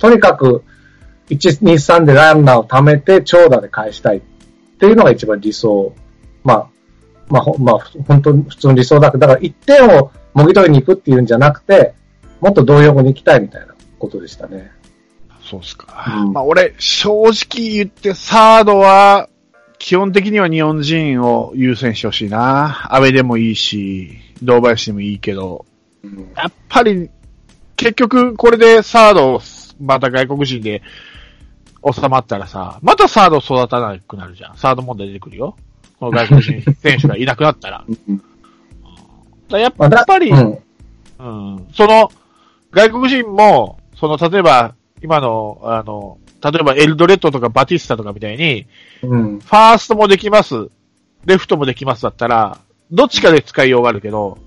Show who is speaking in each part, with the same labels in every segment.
Speaker 1: とにかく、1、2、3でランナーを貯めて長打で返したいっていうのが一番理想。まあ、まあ、ほまあ、本当に普通の理想だけど、だから1点をもぎ取りに行くっていうんじゃなくて、もっと同様に行きたいみたいなことでしたね。
Speaker 2: そうっすか。
Speaker 1: うん
Speaker 2: まあ俺、正直言って、サードは、基本的には日本人を優先してほしいな。安倍でもいいし、堂林でもいいけど、
Speaker 1: うん
Speaker 2: やっぱり、結局これでサード、また外国人で収まったらさ、またサード育たなくなるじゃん。サード問題出てくるよ。この外国人選手がいなくなったら。
Speaker 1: うん
Speaker 2: だやっ
Speaker 1: まあだ
Speaker 2: ぱり、
Speaker 1: うん。
Speaker 2: うん。その、外国人も、その、例えば、今の、あの、例えばエルドレッドとかバティスタとかみたいに、
Speaker 1: うん。
Speaker 2: ファーストもできます、レフトもできますだったら、どっちかで使いようがあるけど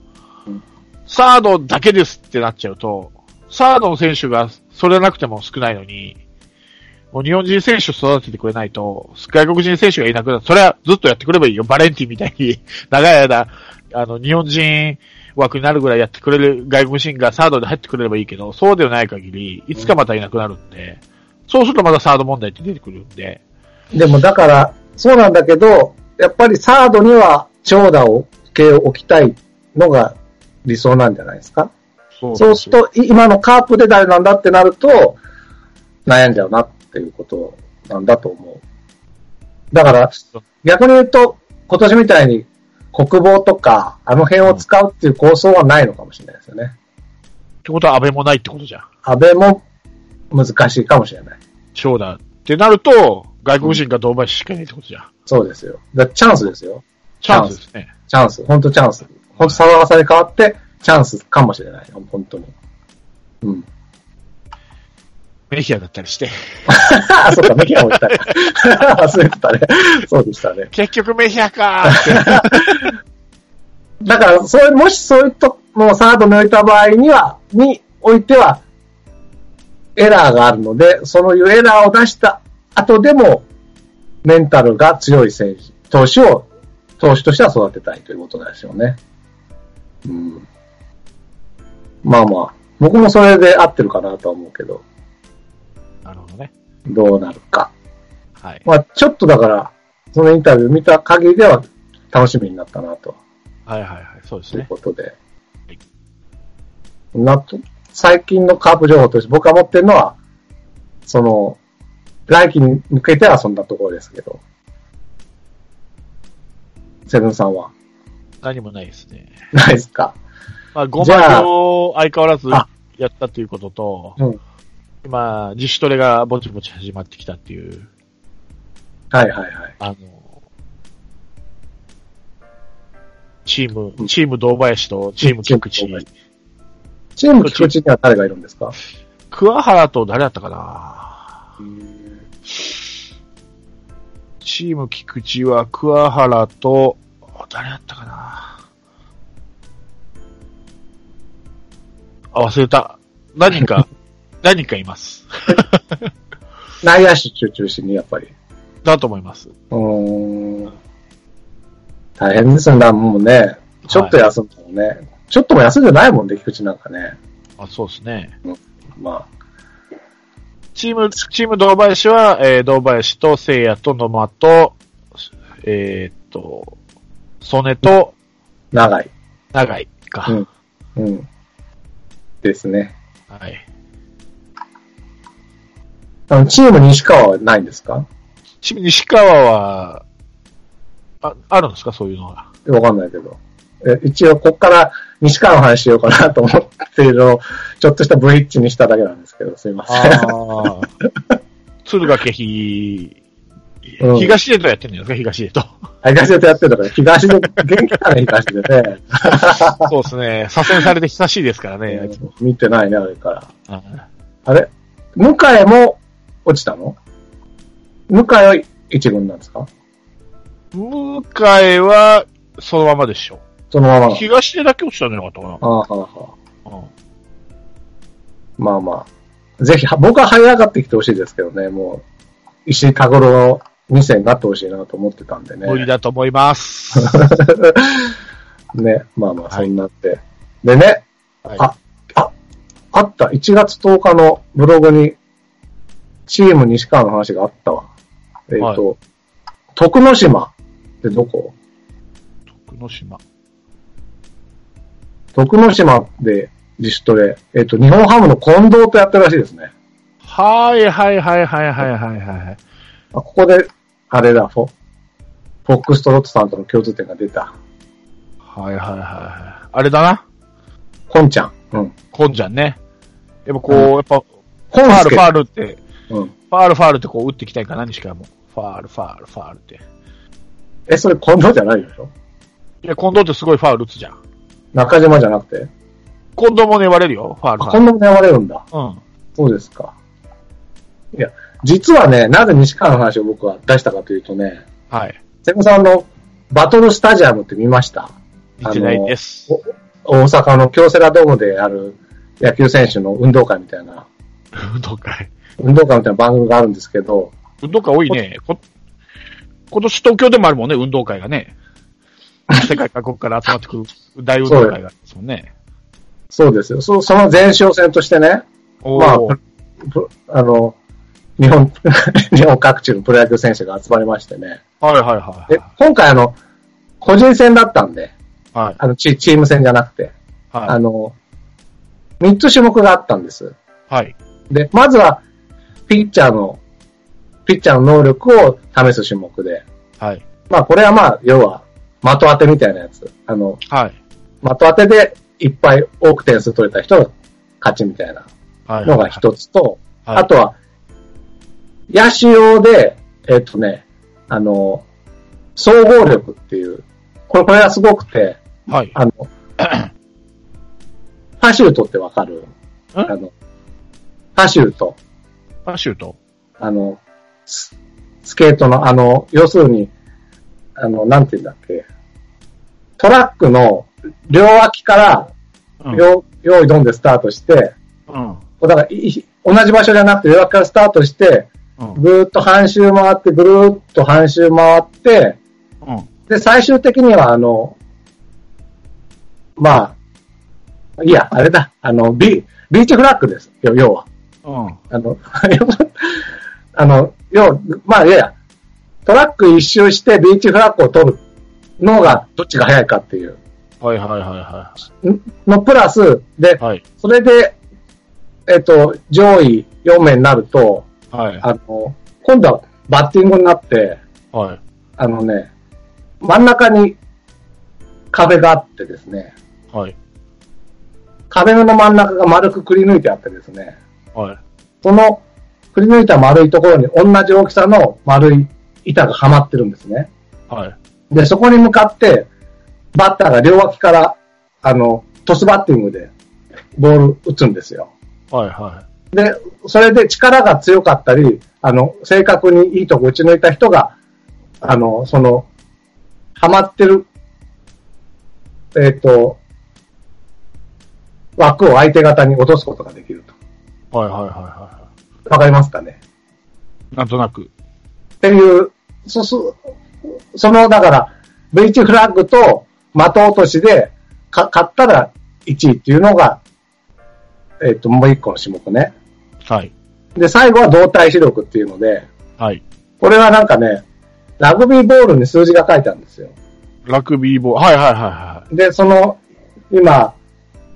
Speaker 1: うん、
Speaker 2: サードだけですってなっちゃうと、サードの選手がそれなくても少ないのに、もう日本人選手育ててくれないと、外国人選手がいなくなる。それはずっとやってくればいいよ。バレンティみたいに、長い間、あの、日本人枠になるぐらいやってくれる外国人がサードで入ってくれればいいけど、そうではない限り、いつかまたいなくなるんで、そうするとまたサード問題って出てくるんで、
Speaker 1: でもだから、そうなんだけど、やっぱりサードには長打を系を置きたいのが理想なんじゃないですか？
Speaker 2: そ
Speaker 1: そうすると、い今のカープで誰なんだってなると、悩んじゃうなっていうことなんだと思う。だから、逆に言うと、今年みたいに国防とか、あの辺を使うっていう構想はないのかもしれないですよね。
Speaker 2: ってことは安倍もないってことじゃん。
Speaker 1: 安倍も難しいかもしれない。
Speaker 2: 長打ってなると、外国人が同倍しかいないってことじゃん。
Speaker 1: そうですよ。だチャンスですよ。
Speaker 2: チャンスですね。
Speaker 1: チャンス。本当チャンス。本当沢笠に変わって、チャンスかもしれない。本当に。うん。
Speaker 2: メヒアだったりして。
Speaker 1: あ、そっか、メキアも言ったね。忘れてたね。そうでしたね。
Speaker 2: 結局メヒアかーって。
Speaker 1: だから、そういう、もしそういうと、もうサードに置いた場合には、においては、エラーがあるので、そういうエラーを出した後でも、メンタルが強い選手、投手を、投手としては育てたいということですよね。うん。まあまあ、僕もそれで合ってるかなとは思うけど、
Speaker 2: なるほどね。
Speaker 1: どうなるか。
Speaker 2: はい。
Speaker 1: まあ、ちょっとだから、そのインタビュー見た限りでは楽しみになったなと。
Speaker 2: はいはいはい。そうです
Speaker 1: という
Speaker 2: ね。
Speaker 1: ことで。なと、最近のカープ情報として僕が持ってるのは、その、来季に向けてはそんなところですけど。セブンさんは
Speaker 2: 何もないですね。
Speaker 1: ないですか？
Speaker 2: まあ、5
Speaker 1: じゃあ。
Speaker 2: 万を相変わらず
Speaker 1: あ
Speaker 2: やったということと、
Speaker 1: うん。
Speaker 2: 今、自主トレがぼちぼち始まってきたっていう、
Speaker 1: はいはいはい。
Speaker 2: あの、チーム、チーム堂林とチーム菊池。
Speaker 1: チーム堂林。チーム菊池には誰がいるんですか？
Speaker 2: 桑原と誰だったかな。チーム菊池は桑原と、誰だったかなあ、忘れた。何人か、何人かいます。
Speaker 1: 内野手中心にやっぱり。
Speaker 2: だと思います。
Speaker 1: うーん。大変ですよね、もうね。ちょっと休んだもんね。ちょっとも休んでないもんね、菊池なんかね。
Speaker 2: あ、そうですね。
Speaker 1: ま
Speaker 2: チーム、チーム堂林は、えー、堂林と聖夜と野間と、えーっと、曽根と
Speaker 1: あ、長い。
Speaker 2: 長井か。
Speaker 1: うん。うん。ですね。
Speaker 2: はい。
Speaker 1: あの、チーム西川はないんですか？
Speaker 2: チーム西川は、あ、あるんですか？そういうのが。
Speaker 1: わかんないけど。え一応、こっから西川の話しようかなと思っているのを、ちょっとしたブリッジにしただけなんですけど、すいません。
Speaker 2: ああ。敦賀気比、
Speaker 1: うん
Speaker 2: 東出とやってんのよね、東出と。
Speaker 1: 東でとやってるのから、東で、元気だね、東でね。
Speaker 2: そうですね。左遷されて久しいですからね。
Speaker 1: 見てないね、あれから。
Speaker 2: あ
Speaker 1: あれ？向井も落ちたの？向井は一軍なんですか？
Speaker 2: 向井は、そのままでしょ。
Speaker 1: そのまま。
Speaker 2: 東出だけ落ちたんじゃなかったかな。
Speaker 1: ああ、はあ、はあ。
Speaker 2: うん
Speaker 1: まあまあ。ぜひ、は僕は這い上がってきてほしいですけどね、もう、石井田五郎2世になってほしいなと思ってたんでね。
Speaker 2: 無理だと思います。
Speaker 1: ね、まあまあ、
Speaker 2: はい
Speaker 1: そんなって。でね、
Speaker 2: はい
Speaker 1: あ、あ、あった、1月10日のブログにチーム西川の話があったわ。えっ、と、徳之島ってどこ？
Speaker 2: 徳之島。
Speaker 1: 徳之島で自主トレ、えっ、と、日本ハムの近藤とやってるらしいですね。
Speaker 2: はいはいはいはいはいはいはい。
Speaker 1: あここで、あれだ、フォフォックストロットさんとの共通点が出た。
Speaker 2: はいはいはいはい。あれだな。
Speaker 1: コンちゃん。うん。
Speaker 2: コンちゃんね。やっぱこう、
Speaker 1: うん
Speaker 2: やっぱ、ファールファールって、
Speaker 1: うん。
Speaker 2: ファールファールってこう打っていきたいかな、西川も。ファールファールファールって。
Speaker 1: え、それ近藤じゃないでしょ
Speaker 2: いや、近藤ってすごいファール打つじゃん。
Speaker 1: 中島じゃなくて？
Speaker 2: 近藤も粘れるよ、ファール
Speaker 1: あ、
Speaker 2: ファール。
Speaker 1: 近藤もやれるんだ。
Speaker 2: うん。
Speaker 1: そうですか。いや、実はね、なぜ西川の話を僕は出したかというとね、
Speaker 2: はい。
Speaker 1: 瀬古さんのバトルスタジアムって見ました？
Speaker 2: 見てないです。
Speaker 1: お大阪の京セラドームである野球選手の運動会みたいな、
Speaker 2: 運動会。
Speaker 1: 運動会みたいな番組があるんですけど、
Speaker 2: 運動会多いね。こ今年東京でもあるもんね、運動会がね。世界各国から集まってくる 大運動会があるんですもんね。
Speaker 1: そうですよ。そその前哨戦としてね、まああの、日本、日本各地のプロ野球選手が集まりましてね。
Speaker 2: はいはいは
Speaker 1: で今回あの、個人戦だったんで、
Speaker 2: い。はい。
Speaker 1: あのチ、チーム戦じゃなくて、あ
Speaker 2: は
Speaker 1: の、3つ種目があったんです。
Speaker 2: い。はい。
Speaker 1: で、まずは、ピッチャーの、ピッチャーの能力を試す種目で、
Speaker 2: はい。
Speaker 1: まあこれはまあ、要は、的当てみたいなやつ。あの、
Speaker 2: はい。
Speaker 1: 的当てでいっぱい多く点数取れた人が勝ちみたいな
Speaker 2: はい。
Speaker 1: のが一つと、
Speaker 2: はい
Speaker 1: あとは、野手用で、えっ、とね、あの、総合力っていう、これ、これがすごくて、
Speaker 2: はい。
Speaker 1: あの、パシュートってわかる？あの、パシュート。
Speaker 2: パシュート？
Speaker 1: あの、ススケートの、あの、要するに、あの、なんて言うんだっけ？トラックの両脇から、
Speaker 2: うん。
Speaker 1: よ用意ドンでスタートして、
Speaker 2: うん。
Speaker 1: だから同じ場所じゃなくて両脇からスタートして、
Speaker 2: うん。
Speaker 1: ぐーっと半周回って、ぐるーっと半周回って、
Speaker 2: うん。
Speaker 1: で、最終的には、あの、まあ、いや、あれだ、あの、ビビーチフラッグですよ、要は。
Speaker 2: うん。
Speaker 1: あの、あの、要、まあ、いやいや、トラック一周してビーチフラッグを取るのが、どっちが早いかっていう
Speaker 2: はいはいはいは
Speaker 1: のプラス、で
Speaker 2: い。、はい。
Speaker 1: それで、えっと、上位4名になると、
Speaker 2: はい。
Speaker 1: あの、今度はバッティングになって、
Speaker 2: はい。
Speaker 1: あのね、真ん中に壁があってですね、
Speaker 2: はい。
Speaker 1: 壁の真ん中が丸くくり抜いてあってですね、
Speaker 2: はい。
Speaker 1: そのくり抜いた丸いところに同じ大きさの丸い板がはまってるんですね。
Speaker 2: はい。
Speaker 1: で、そこに向かって、バッターが両脇から、あの、トスバッティングでボール打つんですよ。
Speaker 2: はい。は
Speaker 1: で、それで力が強かったり、あの、正確にいいとこ打ち抜いた人が、あの、その、はまってる、えっ、と、枠を相手方に落とすことができると。
Speaker 2: い。はい。はい。はい。は
Speaker 1: わかりますかね？
Speaker 2: い。なんとなく。
Speaker 1: っていう、そ、そ、その、だから、ブリーチフラッグと的落としで、か、勝ったら1位っていうのが、えっ、と、もう一個の種目ね。
Speaker 2: はい。
Speaker 1: で、最後は動体視力っていうので、
Speaker 2: はい。
Speaker 1: これはなんかね、ラグビーボールに数字が書いてあるんですよ。
Speaker 2: ラグビーボール。はいはいは
Speaker 1: で、その、今、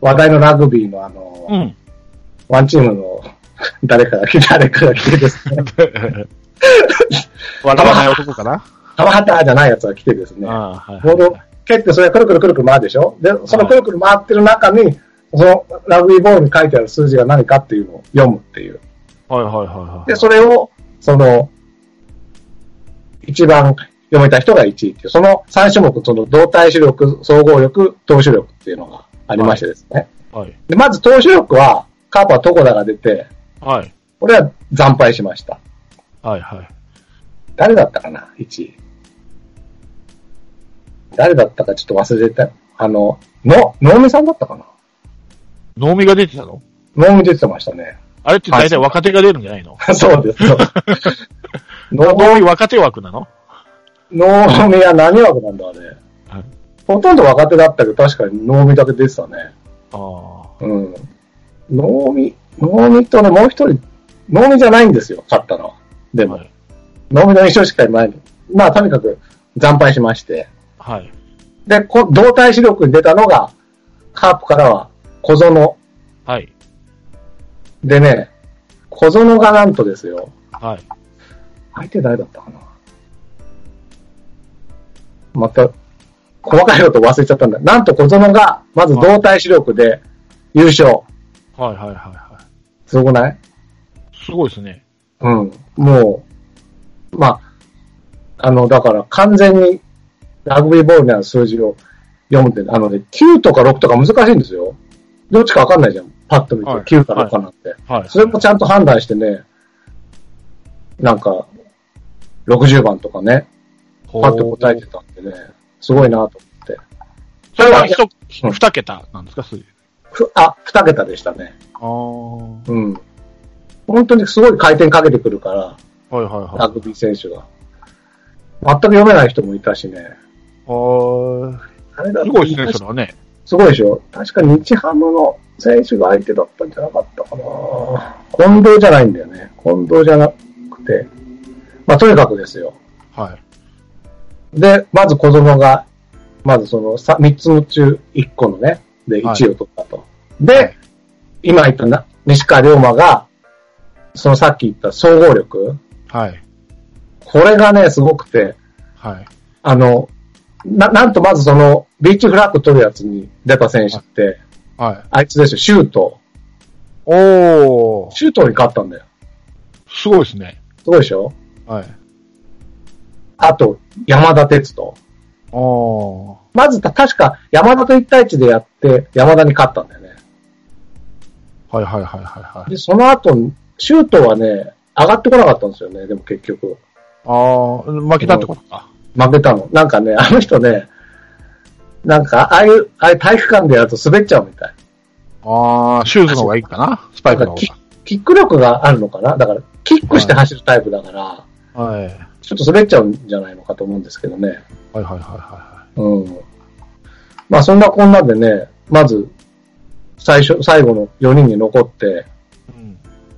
Speaker 1: 話題のラグビーのあの、
Speaker 2: いはい。うん。
Speaker 1: ワンチームの 誰かが来て、誰かが来てですね、
Speaker 2: 笑わない男かな？
Speaker 1: 玉畑じゃないやつが来てですね、
Speaker 2: ああ、はい。
Speaker 1: ボールを蹴ってそれがくるくるくるくる回るでしょ？で、そのくるくる回ってる中に、そのラグビーボールに書いてある数字が何かっていうのを読むっていう。
Speaker 2: はいはいはいはい。
Speaker 1: で、それを、その、一番読めた人が1位っていう、その3種目、その動体視力、総合力、投手力っていうのがありましてですね。
Speaker 2: はい。
Speaker 1: で、まず投手力は、カープはトコダが出て、
Speaker 2: はい。
Speaker 1: これは惨敗しました。
Speaker 2: はいはい。
Speaker 1: 誰だったかな ?1 位。誰だったかちょっと忘れてた。あの、の、能見さんだったかな
Speaker 2: 能見が出てたの？
Speaker 1: 能見出てましたね。
Speaker 2: あれって大体若手が出るんじゃないの？
Speaker 1: そうです。能
Speaker 2: 能見若手枠なの？
Speaker 1: 能見は何枠なんだあれ。
Speaker 2: はい
Speaker 1: ほとんど若手だったけど、確かに能見だけ出てたね。
Speaker 2: ああ。
Speaker 1: うん。能見、能見とね、もう一人、能見じゃないんですよ、勝ったのは。でも、
Speaker 2: はい。
Speaker 1: の印象しかないの。まあ、とにかく惨敗しまして。
Speaker 2: はい。
Speaker 1: で、こ動体視力に出たのが、カープからは小園
Speaker 2: はい。
Speaker 1: でね、小園がなんとですよ、
Speaker 2: はい。
Speaker 1: 相手誰だったかなまた、細かいこと忘れちゃったんだ。なんと小園が、まず動体視力で優勝。
Speaker 2: はいはいはいは
Speaker 1: すごくない？
Speaker 2: い。すごいですね。
Speaker 1: うん。もう、まあ、あの、だから完全にラグビーボールにある数字を読むって、あのね、9とか6とか難しいんですよ。どっちかわかんないじゃん。パッと見て、
Speaker 2: はい
Speaker 1: 9か6かなんて。
Speaker 2: はい。
Speaker 1: それもちゃんと判断してね、なんか、60番とかね、
Speaker 2: ほ
Speaker 1: パッと答えてたんでね、すごいなと思って。
Speaker 2: それは一、
Speaker 1: うん
Speaker 2: 二桁なんですか、数字。
Speaker 1: ふあ、2桁でしたね。
Speaker 2: ああ。は
Speaker 1: うん。本当にすごい回転かけてくるから、
Speaker 2: いはいはい。
Speaker 1: ラグビー選手が。全く読めない人もいたしね。
Speaker 2: は
Speaker 1: あれだ
Speaker 2: い。すごいですね、それはね。
Speaker 1: すごいでしょ？確か日ハムの選手が相手だったんじゃなかったかな近藤じゃないんだよね。近藤じゃなくて。まあ、とにかくですよ。
Speaker 2: はい。
Speaker 1: で、まず小園が、まずそのさ3つの中1個のね、で
Speaker 2: はい
Speaker 1: 1位を取ったと。で、
Speaker 2: はい
Speaker 1: 今言ったな西川龍馬が、そのさっき言った総合力、
Speaker 2: はい。
Speaker 1: これがね、すごくて、
Speaker 2: はい。
Speaker 1: あの、な、なんとまずその、ビーチフラッグ取るやつに出た選手って、
Speaker 2: はい。
Speaker 1: あいつですよ、シュート。
Speaker 2: おー。
Speaker 1: シュートに勝ったんだよ。
Speaker 2: すごいですね。
Speaker 1: すごいでしょ？
Speaker 2: はい。
Speaker 1: あと、山田哲人。
Speaker 2: おー。
Speaker 1: まず、た確か山田と1対1でやって、山田に勝ったんだよね。
Speaker 2: はいはいはいはいはい。
Speaker 1: で、その後、シュートはね、上がってこなかったんですよね、でも結局。
Speaker 2: あー、負けたってことか。
Speaker 1: 負けたの。なんかね、あの人ね、なんか、ああいう、ああいう体育館でやると滑っちゃうみたい。
Speaker 2: あー、シューズの方がいいかなスパイクの方
Speaker 1: キキック力があるのかなだから、キックして走るタイプだから、
Speaker 2: が。はい。はい
Speaker 1: ちょっと滑っちゃうんじゃないのかと思うんですけどね。
Speaker 2: はいはいは
Speaker 1: うん。まあそんなこんなでね、まず、最初、最後の4人に残って、
Speaker 2: いはい。うん。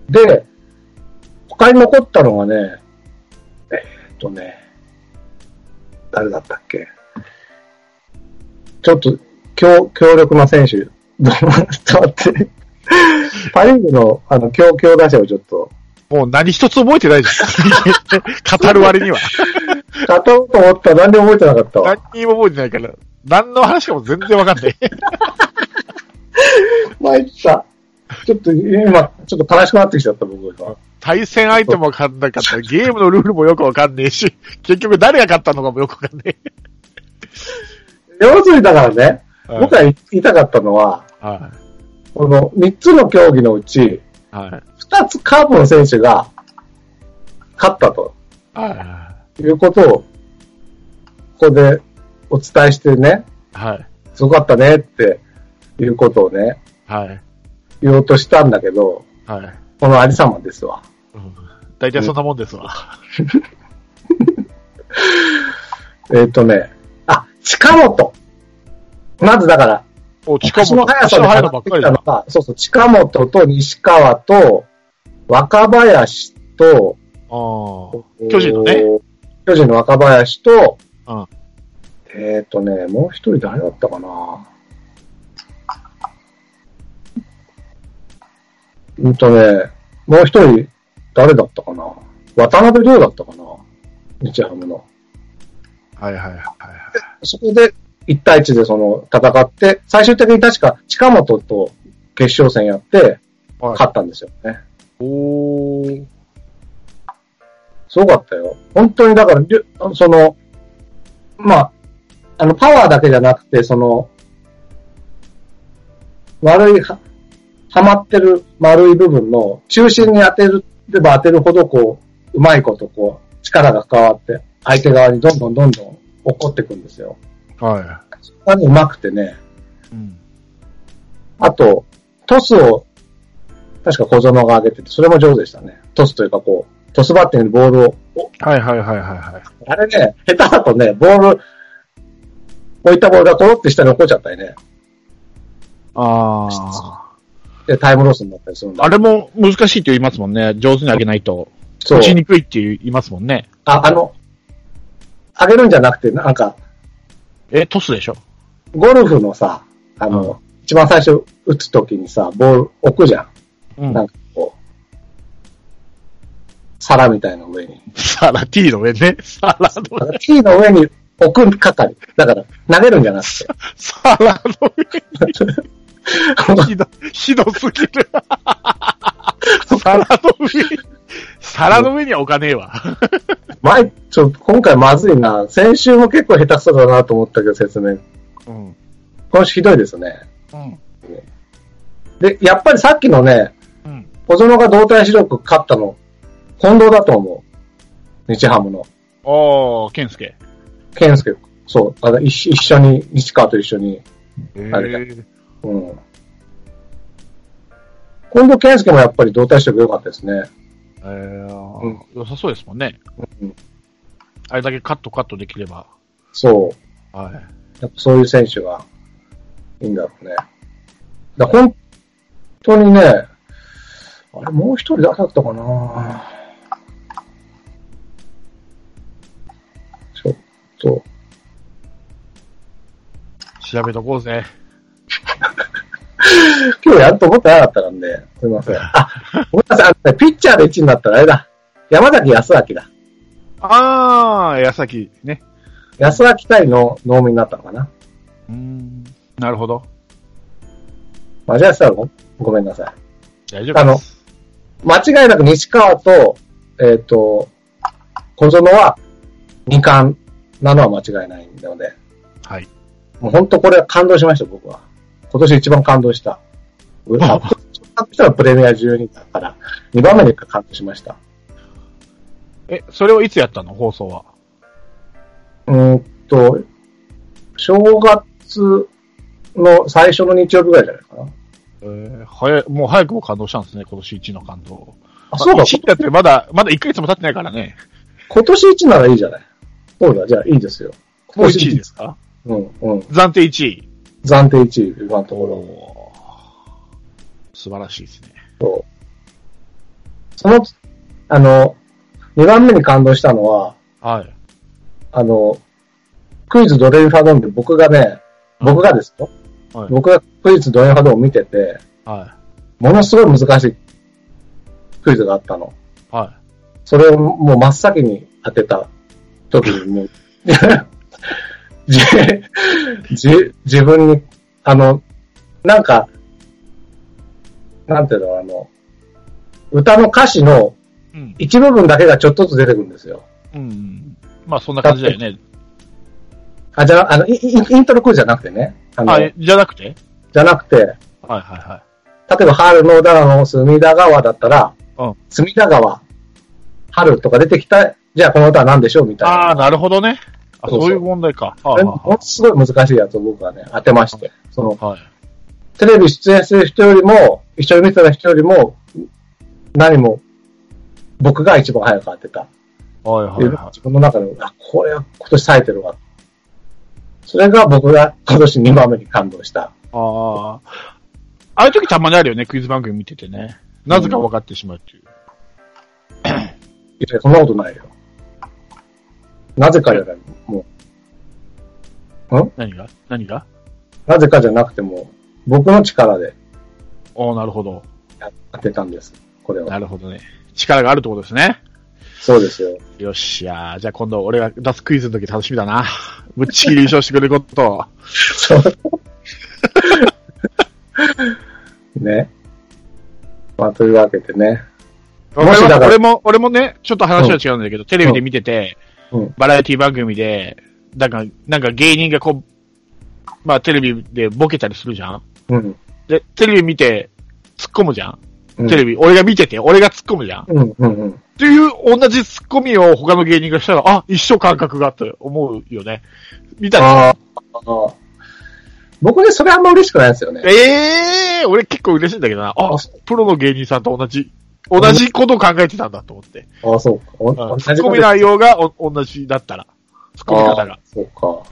Speaker 1: で、他に残ったのがね、えーっとね、誰だったっけ？ちょっと、強、強力な選手、どうっって。パリーグの、あの、強、強打者をちょっと、
Speaker 2: もう何一つ覚えてないじゃん。語る割には。
Speaker 1: 勝とうと思ったら何でも覚えてなかったわ。
Speaker 2: 何にも覚えてないから、何の話かも全然わかんない。
Speaker 1: 参った。ちょっと今、ちょっと悲しくなってきちゃった、僕が。
Speaker 2: 対戦相手もわかんなかった。ゲームのルールもよくわかんねえし、結局誰が勝ったのかもよくわかんね
Speaker 1: 要するにだからね、
Speaker 2: え。
Speaker 1: 僕が言いたかったのは、
Speaker 2: は
Speaker 1: この3つの競技のうち、
Speaker 2: い。はい。
Speaker 1: 2つカープの選手が勝ったと
Speaker 2: は
Speaker 1: いうことを、ここでお伝えしてね、
Speaker 2: い。はい。
Speaker 1: すごかったねっていうことをね、
Speaker 2: はい。
Speaker 1: 言おうとしたんだけど、
Speaker 2: はい。
Speaker 1: このありさまですわ。
Speaker 2: うん大体そんなもんですわ。
Speaker 1: えっ、とね、あ、近本。まずだから、
Speaker 2: お、近本、
Speaker 1: 速さで
Speaker 2: 足の速いのば
Speaker 1: 上がっそうそう、近本と西川と若林と、
Speaker 2: あー巨人のね。
Speaker 1: 巨人の若林と、
Speaker 2: うん
Speaker 1: えっ、とね、もう一人誰だったかなうんとね、もう一人誰だったかな？渡辺亮だったかな？日ハムの。
Speaker 2: はいはいはいはい。
Speaker 1: そこで1対1でその戦って、最終的に確か近本と決勝戦やって
Speaker 2: はい
Speaker 1: 勝ったんですよね。
Speaker 2: おー。
Speaker 1: すごかったよ。本当にだから、その、まあ、あの、パワーだけじゃなくて、その、悪いは、はまってる丸い部分の中心に当てるれば当てるほど、こう、うまいこと、こう、力が変わって、相手側にどんどんどんどん起こってくんですよ。
Speaker 2: は
Speaker 1: そこがねうまくてね、
Speaker 2: い。うん。
Speaker 1: あと、トスを、確か小園が上げてて、それも上手でしたね。トスというかこう、トスバッティングにボールを、お
Speaker 2: はいはいはいはいはい。
Speaker 1: あれね、下手だとね、ボール、置いたボールがコロって下に落っこっちゃったりね。
Speaker 2: あ
Speaker 1: でタイムロスになったりするんだ。
Speaker 2: あれも難しいって言いますもんね。上手に上げないと。
Speaker 1: そう
Speaker 2: 落。ちにくいって言いますもんね。
Speaker 1: あ、あの、上げるんじゃなくて、なんか、
Speaker 2: え、トスでしょ？
Speaker 1: ゴルフのさ、あの、一番最初打つときにさ、ボール置くじゃん。
Speaker 2: うん
Speaker 1: なんかこう、皿みたいな上に。
Speaker 2: サラ、T の上ね。サラの
Speaker 1: だから T の上に置く係。だから、投げるんじゃなくて。
Speaker 2: サラの上に、ひど、ひどすぎる。皿の上に、皿の上には置かねえわ。
Speaker 1: 前、ちょ、今回まずいな。先週も結構下手くそだなと思ったけど、説明。
Speaker 2: うん。
Speaker 1: 今週ひどいですね。
Speaker 2: うん。
Speaker 1: で、やっぱりさっきのね、
Speaker 2: うん。
Speaker 1: 小園が動体視力勝ったの、近藤だと思う。日ハムの。
Speaker 2: おー、ケンスケ。
Speaker 1: 健介。そう。あの一緒一緒に、西川と一緒に。
Speaker 2: え
Speaker 1: あれうん。近藤健介もやっぱり動体視力良かったですね。
Speaker 2: えー
Speaker 1: うん
Speaker 2: 良さそうですもんね。
Speaker 1: うん
Speaker 2: あれだけカットカットできれば。
Speaker 1: そう。
Speaker 2: はい。
Speaker 1: やっぱそういう選手がいいんだろうね。だ本当にね、あれもう一人誰だったかなちょっと、
Speaker 2: 調べとこうぜ。
Speaker 1: 今日やると思ってなかったんで、すみません。あ、ごめんなさいあのね、ピッチャーで1位になったらあれだ。山崎康明だ。
Speaker 2: あー、矢崎ね。
Speaker 1: 安明対の農民になったのかな
Speaker 2: うーん。なるほど。
Speaker 1: 間違えてたらごごめんなさい。
Speaker 2: 大丈夫です。
Speaker 1: 間違いなく西川と、えっ、と、小園は二冠なのは間違いないので、
Speaker 2: はい。
Speaker 1: もう本当これは感動しました、僕は。今年一番感動した。う
Speaker 2: あ
Speaker 1: あしたらプレミア12だから、2番目に感動しました。
Speaker 2: え、それをいつやったの？放送は。
Speaker 1: うーんと、正月の最初の日曜日ぐらいじゃないかな。
Speaker 2: えー、早い、もう早くも感動したんですね、今年1の感動。
Speaker 1: あ、そうだ、
Speaker 2: 1だってまだ、まだ1ヶ月も経ってないからね。
Speaker 1: 今年1ならいいじゃない。そうだ、じゃあいいですよ。
Speaker 2: もう1位ですか？
Speaker 1: うん、うん。
Speaker 2: 暫定1位。
Speaker 1: 暫定1位、今のところ。
Speaker 2: 素晴らしいですね。
Speaker 1: そう。その、あの、2番目に感動したのは、
Speaker 2: はい。
Speaker 1: あの、クイズドレミファドンで僕がね、僕がですよ。
Speaker 2: はい
Speaker 1: 僕がクイズドレミファドンを見てて、
Speaker 2: は
Speaker 1: ものすごい難しいクイズがあったの。
Speaker 2: い。は
Speaker 1: それをもう真っ先に当てた時にもう、じじ自分に、あの、なんか、なんていうの、あの、歌の歌詞の。一部分だけがちょっとずつ出てくるんですよ。
Speaker 2: うん。まあそんな感じだよね。
Speaker 1: あ、じゃあ、あの、イインイントロクじゃなくてね。あの、
Speaker 2: じゃなくて？
Speaker 1: じゃなくて、
Speaker 2: はいはいは
Speaker 1: 例えば、春のだの隅田川だったら、
Speaker 2: うん
Speaker 1: 隅田川、春とか出てきた、じゃあこの歌は何でしょうみ
Speaker 2: い。
Speaker 1: たいな。
Speaker 2: ああ、なるほどね。あ、
Speaker 1: そう
Speaker 2: いう問題か。
Speaker 1: ものすごい難しいやつを僕はね、当てまして。その、
Speaker 2: はい。
Speaker 1: テレビ出演する人よりも、一緒に見てた人よりも、何も、僕が一番早く当てた。
Speaker 2: はいはいは
Speaker 1: 自分の中で、あ、これは今年冴えてるわ。それが僕が今年2番目に感動した。
Speaker 2: い。ああ。ああいう時たまにあるよね、クイズ番組見ててね。なぜか分かってしまうっていう。
Speaker 1: いや、そんなことないよ。なぜかじゃない、も
Speaker 2: 何が？何が？
Speaker 1: う、なぜかじゃなくても、僕の力で
Speaker 2: おーなるほど。
Speaker 1: や当てたんです。これは。
Speaker 2: なるほどね。力があるってことですね。
Speaker 1: そうですよ。
Speaker 2: よっしゃー。じゃあ今度俺が出すクイズの時楽しみだな。ぶっちぎり優勝してくれること。
Speaker 1: そう。ね。まあ、というわけでね。
Speaker 2: わかります
Speaker 1: も
Speaker 2: 俺も、俺もね、ちょっと話は違うんだけど、テレビで見てて、
Speaker 1: うん。
Speaker 2: バラエティ番組で、なんか、なんか芸人がこう、まあテレビでボケたりするじゃん？
Speaker 1: うん。
Speaker 2: で、テレビ見て、突っ込むじゃん、
Speaker 1: うん
Speaker 2: テレビ、俺が見てて、俺が突っ込むじゃん？っ
Speaker 1: うん。うん。うん。
Speaker 2: ていう同じ突っ込みを他の芸人がしたら、あ、一緒感覚があって思うよね。みたいな。
Speaker 1: 僕ね、それあんま嬉しくないんですよね。
Speaker 2: ええー、俺結構嬉しいんだけどな。あ
Speaker 1: あ、
Speaker 2: プロの芸人さんと同じ、同じことを考えてたんだと思って。
Speaker 1: ああ、そうか。お
Speaker 2: うん
Speaker 1: 同じ
Speaker 2: 突っ込み内容がお同じだったら。突っ込み方が
Speaker 1: あ。そうか。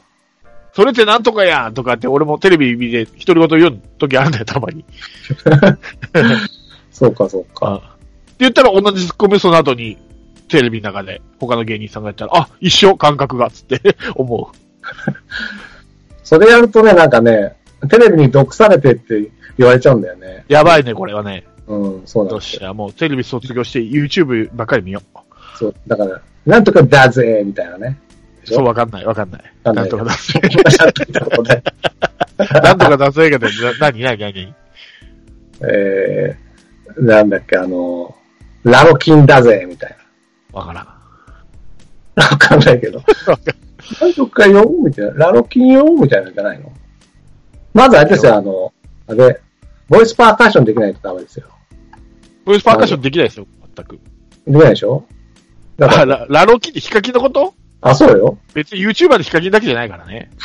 Speaker 2: それってなんとかやんとかって、俺もテレビ見て独り言言う時あるんだよ、たまに。
Speaker 1: そうか、そうか。
Speaker 2: って言ったら同じツッコミその後に、テレビの中で他の芸人さんがやったら、あ、一緒、感覚が、つって 思
Speaker 1: それやるとね、なんかね、テレビに毒されてって言われちゃうんだよね。
Speaker 2: う。やばいね、これはね。
Speaker 1: うん、そうなん
Speaker 2: よっ
Speaker 1: ですよ。
Speaker 2: しゃ、もうテレビ卒業して YouTube ばっかり見よう。
Speaker 1: そう。だから、なんとかだぜ、みたいなね。でしょ？
Speaker 2: そう、わかんない、わかんない。
Speaker 1: わかん
Speaker 2: なんとかだぜ。
Speaker 1: ちゃんと言ったことで。
Speaker 2: なんとかだぜがで、な、何、何、何？
Speaker 1: えー、なんだっけ、あの、ラロキンだぜ、みたい
Speaker 2: わからん。
Speaker 1: な。わかんないけど。なんとかよ、みたいな。ラロキンよ、みたいなんじゃないの？まずあれですよ、あの、あれ、ボイスパーカッションできないとダメですよ。
Speaker 2: ボイスパーカッションできないですよ、全く。
Speaker 1: できないでしょ？だか
Speaker 2: あ、
Speaker 1: ら、
Speaker 2: ララロキってヒカキンのこと？
Speaker 1: あ、そうよ。
Speaker 2: 別に YouTuber でヒカキンだけじゃないからね。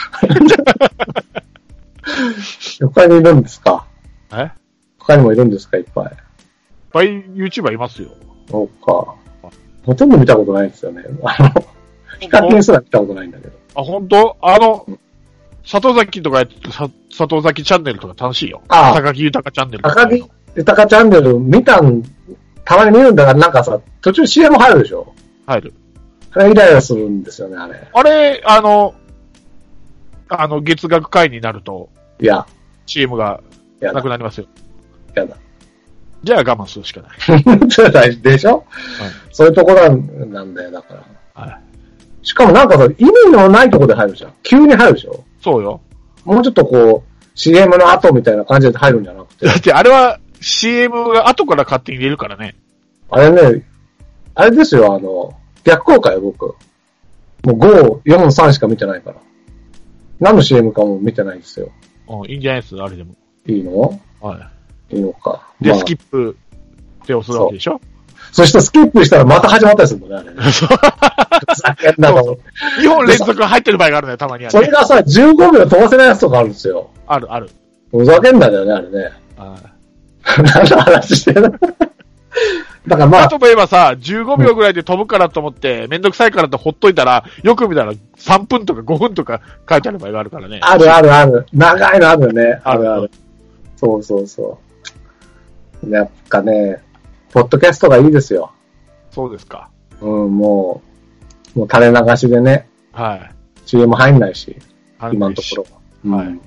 Speaker 1: 他にいるんですか？
Speaker 2: え？いっ
Speaker 1: 他にもいるんですかいっぱい？
Speaker 2: ぱい YouTuber いますよ。
Speaker 1: そうか。ほとんど見たことないですよね。あの、ヒカキンすら見たことないんだけど。
Speaker 2: あ、本当？あの、佐藤崎とかやってるさ佐藤崎チャンネルとか楽しいよ。
Speaker 1: ああ
Speaker 2: 高木豊チャンネルとか。
Speaker 1: 高木豊チャンネル見たん、たまに見るんだから、なんかさ、途中 CM 入るでしょ？
Speaker 2: 入る。
Speaker 1: あれイライラするんですよね、あれ。
Speaker 2: あれ、あの、あの、月額会員になると
Speaker 1: いや、
Speaker 2: CM がなく、なりますよ。
Speaker 1: やだ。
Speaker 2: じゃあ我慢するしかない。
Speaker 1: でしょ、そういうところなんだよ、だから。
Speaker 2: はい。
Speaker 1: しかもなんかさ、意味のないところで入るじゃん。急に入るでしょ？
Speaker 2: そうよ。
Speaker 1: もうちょっとこう、CM の後みたいな感じで入るんじゃなくて
Speaker 2: だ。ってあれは CM が後から勝手に入れるからね。
Speaker 1: あれね、あれですよ、あの、逆効果よ、僕。もう5、4、3しか見てないから。何の CM かも見てないんですよ。
Speaker 2: うん、いいんじゃないです？あれでも。
Speaker 1: いいの？
Speaker 2: はい
Speaker 1: いのか。
Speaker 2: い。で、
Speaker 1: まあ
Speaker 2: スキップって押すわけでしょ？
Speaker 1: そしてスキップしたらまた始まったりするもんね、あれね。ふざけんなと思って
Speaker 2: 2本連続入ってる場合があるのよ、たまにはね。
Speaker 1: それがさ、15秒飛ばせないやつとかあるんですよ。
Speaker 2: ある、ある。
Speaker 1: ふざけんなだよね、あれね。
Speaker 2: あ
Speaker 1: 何の話してるだからまあ、
Speaker 2: あとといえばさ、15秒ぐらいで飛ぶからと思って、めんどくさいからってほっといたら、よく見たら3分とか5分とか書いてある場合があるからね。
Speaker 1: あるあるある。長いのあるよね。あ
Speaker 2: ある
Speaker 1: るある。そうそうそう。やっぱね、ポッドキャストがいいですよ。
Speaker 2: そうですか。
Speaker 1: うん、もう、もう垂れ流しでね、
Speaker 2: はい。
Speaker 1: CM 入んないし、
Speaker 2: はい
Speaker 1: 今のところ。
Speaker 2: はい
Speaker 1: うん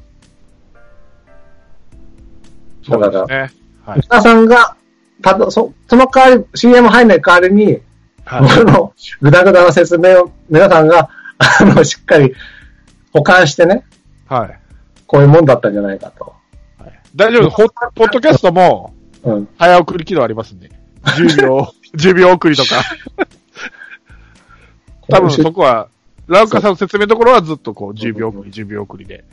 Speaker 2: そうですね。はい。
Speaker 1: 皆さんが、ただ、そ、その代わり、CM 入んない代わりに、
Speaker 2: はい。
Speaker 1: この、ぐだぐだな説明を、皆さんが、あの、しっかり保管してね、
Speaker 2: はい。
Speaker 1: こういうもんだったんじゃないかと。
Speaker 2: 大丈夫です。ポポッドキャストも、
Speaker 1: うん。
Speaker 2: 早送り機能ありますんで。10秒、10秒送りとか。多分そこは、ラウカさんの説明のところはずっとこう、10秒送り、10秒送りで。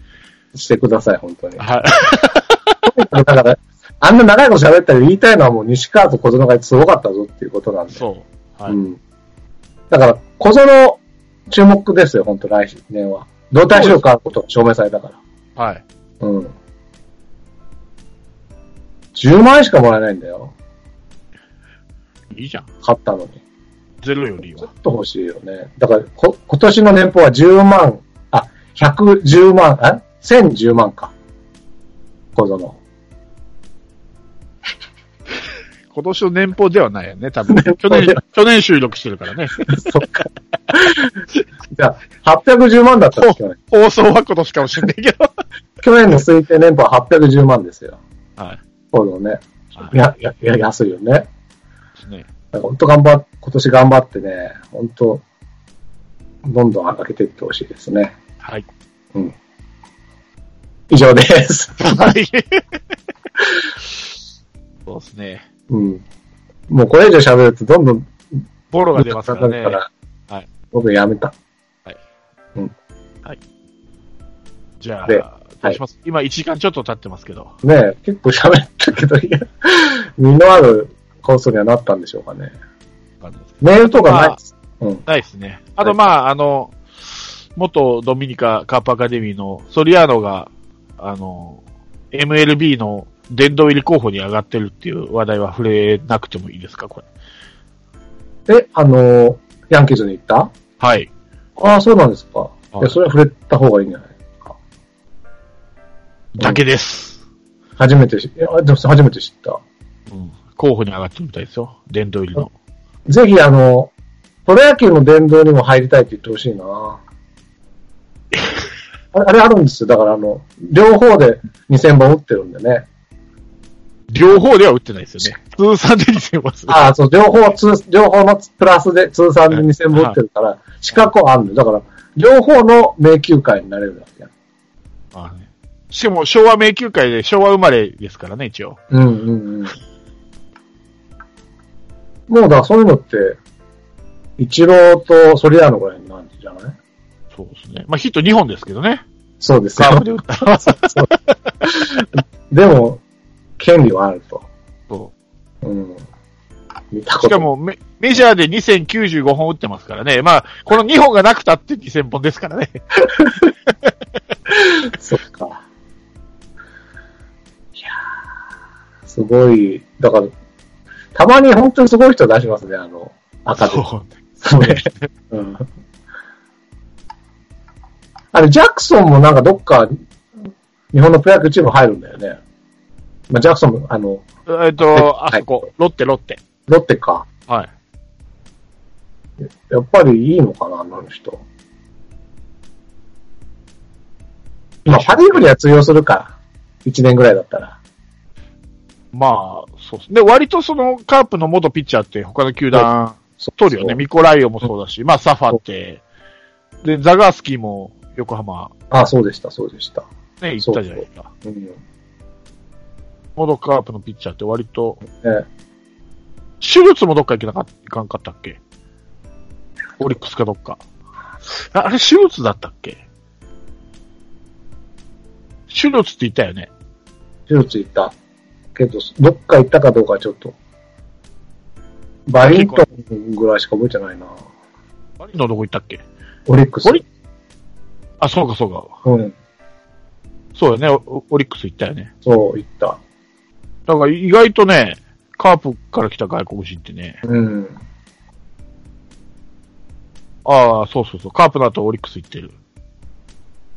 Speaker 1: してください、本当に。
Speaker 2: はい。
Speaker 1: だから、あんな長いこと喋ったり言いたいのはもう西川と小園がすごかったぞっていうことなんで。
Speaker 2: そう。はい。
Speaker 1: うん。だから、小園注目ですよ、本当来年は。動体視力あることが証明されたから。
Speaker 2: はい。
Speaker 1: うん。10万円しかもらえないんだよ。
Speaker 2: いいじゃん。
Speaker 1: 買ったのに。
Speaker 2: ゼロよりは
Speaker 1: ちょっ。と欲しいよね。だから、こ、今年の年俸は10万、あ、110万、あ ?1010 万か。小園。
Speaker 2: 今年の年俸ではないよね、多分。去年、去年収録してるからね。
Speaker 1: そっか。じゃあ、810万だったら去年。
Speaker 2: 放送は今年かもしれないけど。
Speaker 1: 去年の推定年俸は810万ですよ。
Speaker 2: はい。
Speaker 1: 小園ね。
Speaker 2: はい
Speaker 1: いや、いや、いや、安いよね。
Speaker 2: ですね。
Speaker 1: 本当頑張っ、今年頑張ってね、本当どんどん上げていってほしいですね。
Speaker 2: はい。
Speaker 1: 以上です。
Speaker 2: はい。そうですね。
Speaker 1: うん。もうこれ以上喋るとどんどん
Speaker 2: ボロが出ますからね。はい。
Speaker 1: 僕やめた。
Speaker 2: じゃあ、
Speaker 1: で
Speaker 2: どうします、今1時間ちょっと経ってますけど。
Speaker 1: ねえ、結構喋ったけど、いや、身のあるコースにはなったんでしょうかね。メールとかないです？うん。
Speaker 2: ないですね。あと、まあ、あの、元ドミニカカープアカデミーのソリアーノが、あの、MLB の殿堂入り候補に上がってるっていう話題は触れなくてもいいですか、これ。
Speaker 1: え、あのーヤンキーズに行った？
Speaker 2: はい。
Speaker 1: ああ、そうなんですか。
Speaker 2: はい
Speaker 1: いや、それは触れた方がいいんじゃないか。
Speaker 2: だけです。
Speaker 1: 初めて知、いやでも初めて知った。
Speaker 2: うん。候補に上がってるみたいですよ。殿堂入りの。
Speaker 1: ぜひあの、プロ野球の殿堂にも入りたいって言ってほしいな あれあれあるんですよ。だからあの、両方で2000本打ってるんでね。
Speaker 2: 両方では打ってないですよね。通算で2000本する。
Speaker 1: ああ、そう、両方、通両方のプラスで通算で2000本打ってるから、資格はあるんだよ。だから、両方の迷宮界になれるわけや。
Speaker 2: ああねしかも昭和迷宮会で昭和生まれですからね、一応。
Speaker 1: うんうんうん。もうだからそういうのって、一郎とソリアーノぐらいになるんじゃない？
Speaker 2: そうですね。まあヒット2本ですけどね。
Speaker 1: そうですよ
Speaker 2: カープ。で打ったら。
Speaker 1: でも、権利はあると。
Speaker 2: そ
Speaker 1: うん。見た
Speaker 2: う
Speaker 1: こと
Speaker 2: しかもメメジャーで2095本打ってますからね。まあ、この2本がなくたって2000本ですからね。
Speaker 1: そっか。いやーすごい、だから、たまに本当にすごい人出しますね、あの、赤で。
Speaker 2: そう。
Speaker 1: そうね。うん。あれ、ジャクソンもなんかどっか、日本のプロ野球チーム入るんだよね。まあ、ジャクソンも、あの、
Speaker 2: えっと、あそこ、ロッテ、ロッテ。
Speaker 1: ロッテか。
Speaker 2: はい。
Speaker 1: やっぱりいいのかな、あの人。まあ、パリーグには通用するか。1年ぐらいだったら。
Speaker 2: まあ、そうですね。割とそのカープの元ピッチャーって他の球団
Speaker 1: そう
Speaker 2: 取るよね。ミコライオもそうだし、まあサファって、で、ザガースキーも横浜
Speaker 1: あそうでした、そうでした。
Speaker 2: ね、行ったじゃないですか。
Speaker 1: うん。
Speaker 2: 元カープのピッチャーって割と、
Speaker 1: ね、
Speaker 2: 手術もどっか行けなかった、いかんかったっけ？オリックスかどっか。ああれ手術だったっけ？手術って言ったよね？
Speaker 1: 手術行った。けど、どっか行ったかどうかはちょっと。バリントンぐらいしか覚えてないな。
Speaker 2: バリのどこ行ったっけ？
Speaker 1: オリックス。
Speaker 2: オリあ、そうかそうか。
Speaker 1: うん。
Speaker 2: そうよね。オオリックス行ったよね。
Speaker 1: そう、行った。
Speaker 2: だから意外とね、カープから来た外国人ってね、
Speaker 1: うん。
Speaker 2: ああ、そうそうそう、カープの後オリックス行ってる。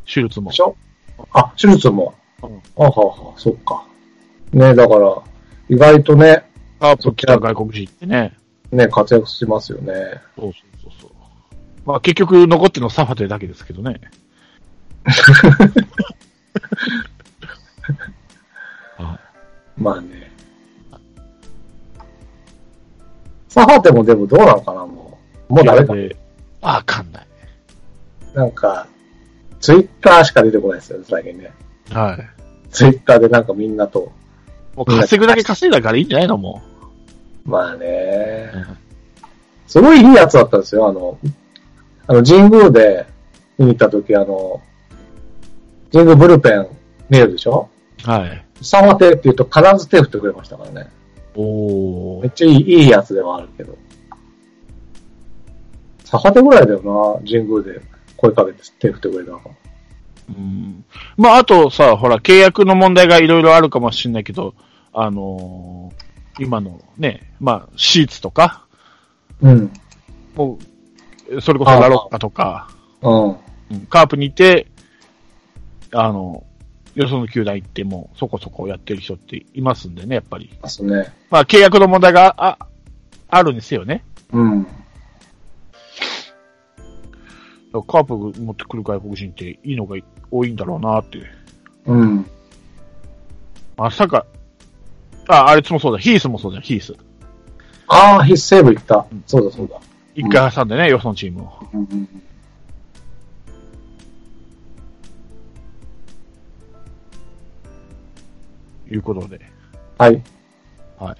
Speaker 2: 手術も
Speaker 1: でし。ょ？あ、手術も。
Speaker 2: うん
Speaker 1: あはは、そっか。ね、だから、意外とね、
Speaker 2: カープ来た外国人ってね。
Speaker 1: ね、活躍しますよね。
Speaker 2: そうそうそうそう。まあ結局残ってるのサファテだけですけどね。
Speaker 1: まあね。サファテもでもどうなのかな、もう。もうダメか。
Speaker 2: でわかんない。
Speaker 1: なんか、ツイッターしか出てこないですよね、最近ね。
Speaker 2: はい。
Speaker 1: ツイッターでなんかみんなと。
Speaker 2: もう稼ぐだけ稼いだからいいんじゃないのも
Speaker 1: まあね
Speaker 2: う。。うん
Speaker 1: すごいいいやつだったんですよ、あの、あの、神宮で見に行った時、あの、神宮ブルペン見えるでしょ？
Speaker 2: はい。
Speaker 1: サファテって言うと必ず手振ってくれましたからね。
Speaker 2: おー。
Speaker 1: めっちゃいい、いいやつではあるけど。サファテぐらいだよな、神宮で声かけて手振ってくれたの。
Speaker 2: うん。まああとさ、ほら、契約の問題がいろいろあるかもしれないけど、あのー今のね、まあ、シーツとか、
Speaker 1: うん。
Speaker 2: もう、それこそラロッカとか、
Speaker 1: うん。
Speaker 2: うんカープにいて、あの、よその球団行っても、そこそこやってる人っていますんでね、やっぱり。
Speaker 1: ですね。
Speaker 2: まあ、契約の問題が、あ、あるんですよね。
Speaker 1: うん。
Speaker 2: カープ持ってくる外国人っていいのが多いんだろうなって。
Speaker 1: うん。
Speaker 2: まさか、あ、あれつもそうだ、ヒースもそうだよ、ヒース。
Speaker 1: ああ、必セーブいった。そうだそうだ。
Speaker 2: 一回挟んでね、よそのチームを。
Speaker 1: うんうん
Speaker 2: いうことで。
Speaker 1: はい。は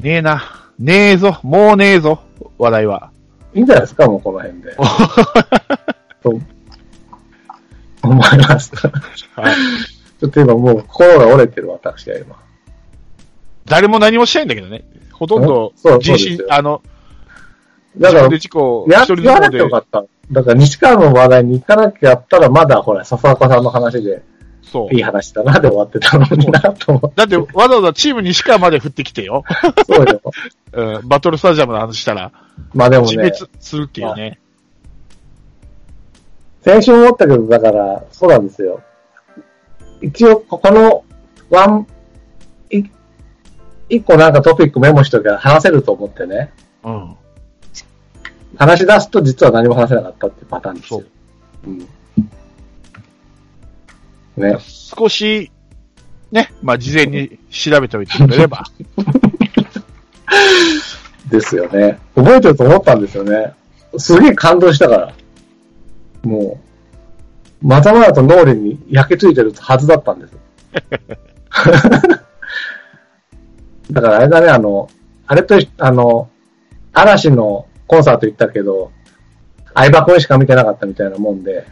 Speaker 1: い。
Speaker 2: ねえな。ねえぞ。もうねえぞ。話題は。
Speaker 1: いいんじゃないですか、もうこの辺で。と思います。
Speaker 2: はい
Speaker 1: ちょっと今もう心が折れてる私は今。
Speaker 2: 誰も何もしないんだけどね。ほとんど人身、あの、
Speaker 1: だから
Speaker 2: 自分で、事故、
Speaker 1: や、言わなきゃよかった。だから西川の話題に行かなきゃやったらまだほら、笹岡さんの話で
Speaker 2: そう
Speaker 1: いい。話だなで終わってたのになと思っ
Speaker 2: だって、わざわざチーム西川まで降ってきてよ。
Speaker 1: て。そうよ。
Speaker 2: うん、バトルスタジアムの話したら、
Speaker 1: まあでもね
Speaker 2: 自滅、するっていうね。
Speaker 1: 先週思ったけど、だから、そうなんですよ。一応、ここの、ワン、い、一個なんかトピックメモしときゃ話せると思ってね。
Speaker 2: うん。
Speaker 1: 話し出すと実は何も話せなかったっていうパターンですよ。うん。ね。
Speaker 2: 少し、ね、まあ、事前に調べておいてくれれば。
Speaker 1: ですよね。覚えてると思ったんですよね。すげえ感動したから。もう、まざまざと脳裏に焼けついてるはずだったんです。だからあれだね、あの、あれとあの、嵐のコンサート行ったけど、相葉君しか見てなかったみたいなもんで、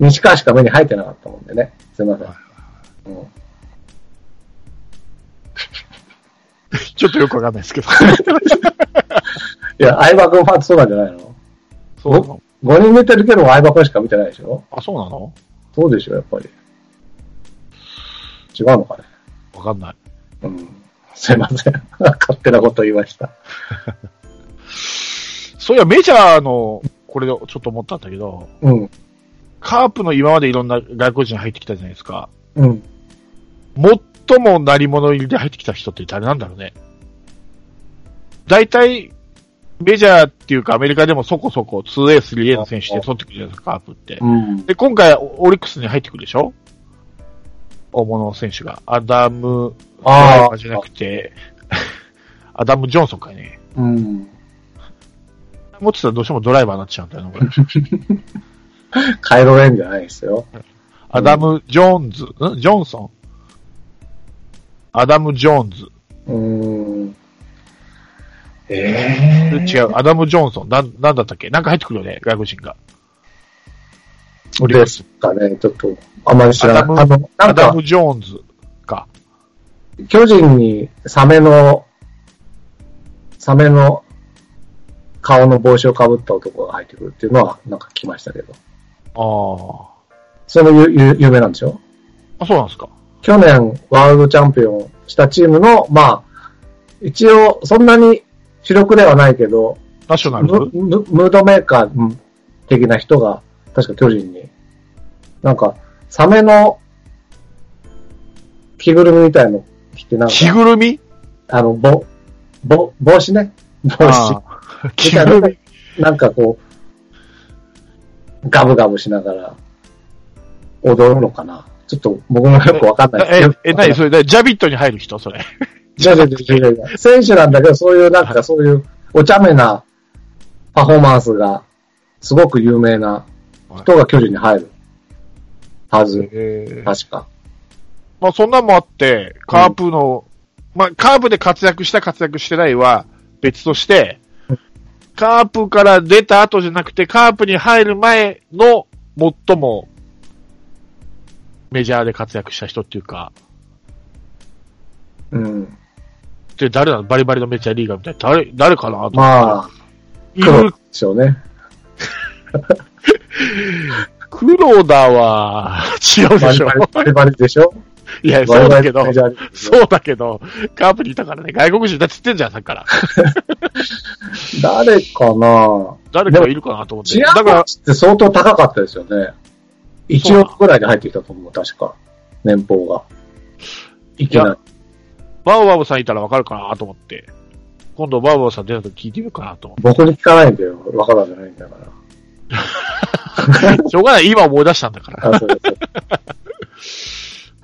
Speaker 1: 西川しか目に入ってなかったもんでね。すいません。うん
Speaker 2: ちょっとよくわかんないですけど。
Speaker 1: いや、相葉君ファンってそうなんじゃないの？
Speaker 2: そうなの
Speaker 1: ?5 人見てるけど相葉君しか見てないでしょ？
Speaker 2: あ、そうなの？
Speaker 1: そうでしょ、やっぱり。違うのかね？
Speaker 2: わかんない。
Speaker 1: うん。すいません。勝手なこと言いました。
Speaker 2: そういや、メジャーの、これでちょっと思ったんだけど、
Speaker 1: うん。
Speaker 2: カープの今までいろんな外国人入ってきたじゃないですか。
Speaker 1: うん。
Speaker 2: 最も鳴り物入りで入ってきた人って誰なんだろうね。大体、メジャーっていうかアメリカでもそこそこ 2A、3A の選手で取ってくるじゃないですか、カープって。
Speaker 1: うん。
Speaker 2: で、今回オリックスに入ってくるでしょ？大物選手が。アダム、
Speaker 1: ああ
Speaker 2: じゃなくて、アダム・ジョンソンかいね。
Speaker 1: うん。
Speaker 2: 持ってたらどうしてもドライバーになっちゃうんだよな、これ。
Speaker 1: カイロレンじゃないですよ。
Speaker 2: アダム・ジョーンズ、ん？ジョンソンアダム・ジョーンズ。
Speaker 1: うーん。ええ
Speaker 2: 違う、アダム・ジョンソン。なん、なんだったっけ？なんか入ってくるよね、外国人が。
Speaker 1: ですかね、ちょっと、あんまり知らない。
Speaker 2: アダム
Speaker 1: あの、
Speaker 2: アダム・ジョーンズか。
Speaker 1: 巨人にサメの、サメの顔の帽子をかぶった男が入ってくるっていうのは、なんか聞きましたけど。
Speaker 2: あ
Speaker 1: それも有有有名なんでしょ？
Speaker 2: あ。あ、そうなんですか。
Speaker 1: 去年ワールドチャンピオンしたチームの、まあ、一応そんなに主力ではないけど、
Speaker 2: ナショナ
Speaker 1: ム
Speaker 2: ル？
Speaker 1: ムムードメーカー的な人が、確か巨人に、なんか、サメの着ぐるみみたいの着て、なんか、
Speaker 2: 着ぐるみ？
Speaker 1: あの、ぼ、ぼ、帽子ね。帽子。
Speaker 2: ああ着ぐるみ？
Speaker 1: なんかこう、ガブガブしながら、踊るのかな。ちょっと僕もよくわかんない
Speaker 2: え、え、なにそれ、でジャビットに入る人？それ。
Speaker 1: じゃじゃじゃじゃ選手なんだけど、そういうなんかそういうお茶目なパフォーマンスがすごく有名な人が巨人に入るはず。
Speaker 2: えー
Speaker 1: 確か。
Speaker 2: まあそんなんもあって、カープの、まあカープで活躍した活躍してないは別として
Speaker 1: うん、
Speaker 2: カープから出た後じゃなくて、カープに入る前の最もメジャーで活躍した人っていうか、
Speaker 1: うん。
Speaker 2: で、誰なの？バリバリのメジャーリーガーみたいな。誰、誰かなと思ったら
Speaker 1: まあ、
Speaker 2: い
Speaker 1: 黒で
Speaker 2: る、
Speaker 1: しょうね。
Speaker 2: 黒田は違うでしょ
Speaker 1: バリバリ、バリバリでしょ？
Speaker 2: いや、そうだけどそうだけど、カープにいたからね、外国人だって言ってんじゃん、さっきから。
Speaker 1: 誰かな？
Speaker 2: 誰かいるかなと思って。
Speaker 1: チア
Speaker 2: だから
Speaker 1: ゴ、って相当高かったですよね。1億ぐらいで入ってきたと思う、確か。年俸が。いきなり。
Speaker 2: バウバウさんいたらわかるかなと思って。今度バウバウさん出た時聞いてみようかなと思っ
Speaker 1: 僕に聞かないんだよ。わからんじゃないんだから。
Speaker 2: て。しょうがない、今思い出したんだから。